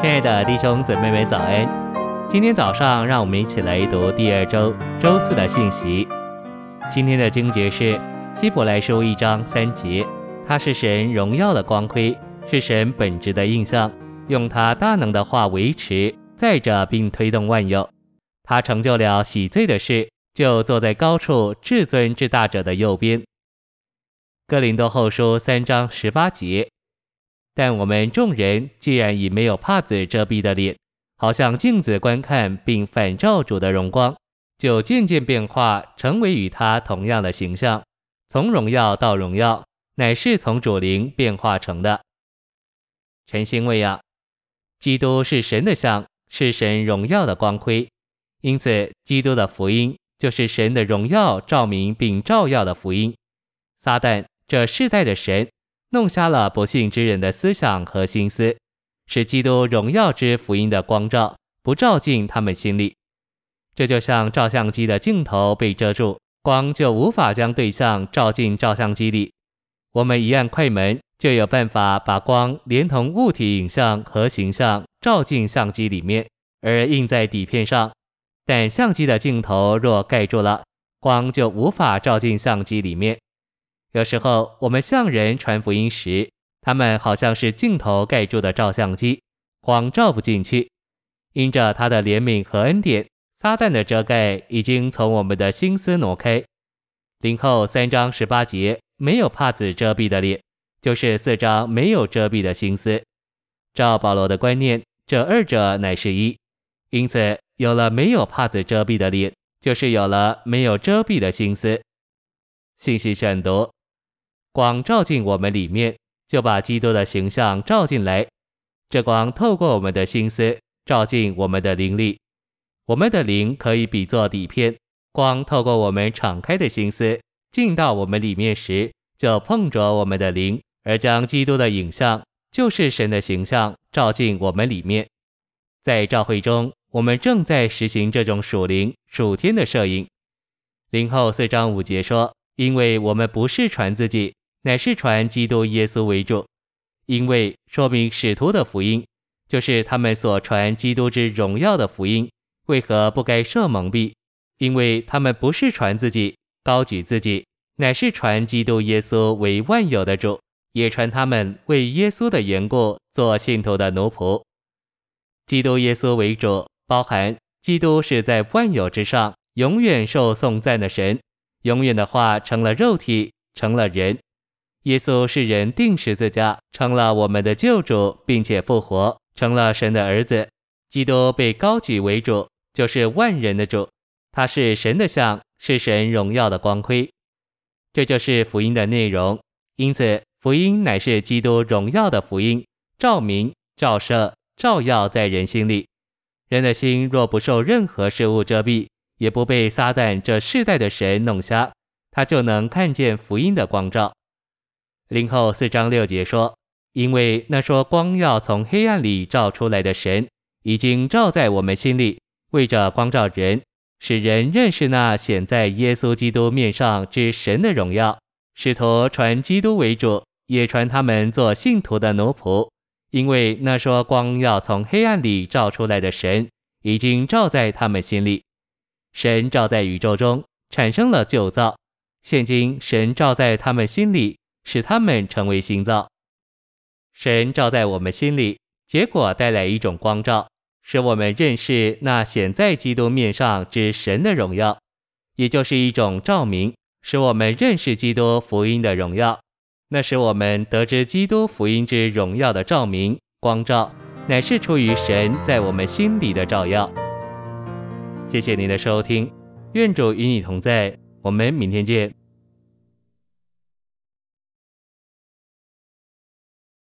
亲爱的弟兄姊妹们，早安！今天早上，让我们一起来读第二周周四的信息。今天的经节是希伯来书一章三节，他是神荣耀的光辉，是神本质的印象，用他大能的话维持、载着并推动万有。他成就了洗罪的事，就坐在高处至尊至大者的右边。哥林多后书三章十八节。但我们众人既然以没有帕子遮蔽的脸，好像镜子观看并反照主的荣光，就渐渐变化成为与他同样的形象，从荣耀到荣耀，乃是从主灵变化成的。陈星喂养，基督是神的像，是神荣耀的光辉，因此基督的福音就是神的荣耀照明并照耀的福音。撒旦这世代的神。弄瞎了不信之人的思想和心思，使基督荣耀之福音的光照不照进他们心里。这就像照相机的镜头被遮住，光就无法将对象照进照相机里。我们一按快门，就有办法把光连同物体影像和形象照进相机里面，而印在底片上。但相机的镜头若盖住了，光就无法照进相机里面。有时候我们向人传福音时，他们好像是镜头盖住的照相机，光照不进去。因着他的怜悯和恩典，撒旦的遮盖已经从我们的心思挪开。林后三章十八节，没有帕子遮蔽的脸，就是四章没有遮蔽的心思。照保罗的观念，这二者乃是一。因此，有了没有帕子遮蔽的脸，就是有了没有遮蔽的心思。信息选读。光照进我们里面，就把基督的形象照进来。这光透过我们的心思，照进我们的灵里。我们的灵可以比作底片，光透过我们敞开的心思，进到我们里面时，就碰着我们的灵，而将基督的影像，就是神的形象，照进我们里面。在教会中，我们正在实行这种属灵属天的摄影。灵后四章五节说：“因为我们不是传自己。”乃是传基督耶稣为主，因为说明使徒的福音，就是他们所传基督之荣耀的福音，为何不该受蒙蔽？因为他们不是传自己，高举自己，乃是传基督耶稣为万有的主，也传他们为耶稣的缘故做信徒的奴仆。基督耶稣为主，包含基督是在万有之上，永远受颂赞的神，永远的话成了肉体，成了人。耶稣是人钉十字架，成了我们的救主，并且复活，成了神的儿子。基督被高举为主，就是万人的主。他是神的像，是神荣耀的光辉。这就是福音的内容。因此，福音乃是基督荣耀的福音，照明、照射、照耀在人心里。人的心若不受任何事物遮蔽，也不被撒旦这世代的神弄瞎，他就能看见福音的光照。零后四章六节说：“因为那说光要从黑暗里照出来的神，已经照在我们心里，为着光照人，使人认识那显在耶稣基督面上之神的荣耀。使徒传基督为主，也传他们做信徒的奴仆。因为那说光要从黑暗里照出来的神，已经照在他们心里。神照在宇宙中，产生了旧造。现今神照在他们心里。”使他们成为心脏，神照在我们心里，结果带来一种光照，使我们认识那显在基督面上之神的荣耀，也就是一种照明，使我们认识基督福音的荣耀。那使我们得知基督福音之荣耀的照明光照，乃是出于神在我们心里的照耀。谢谢您的收听，愿主与你同在，我们明天见。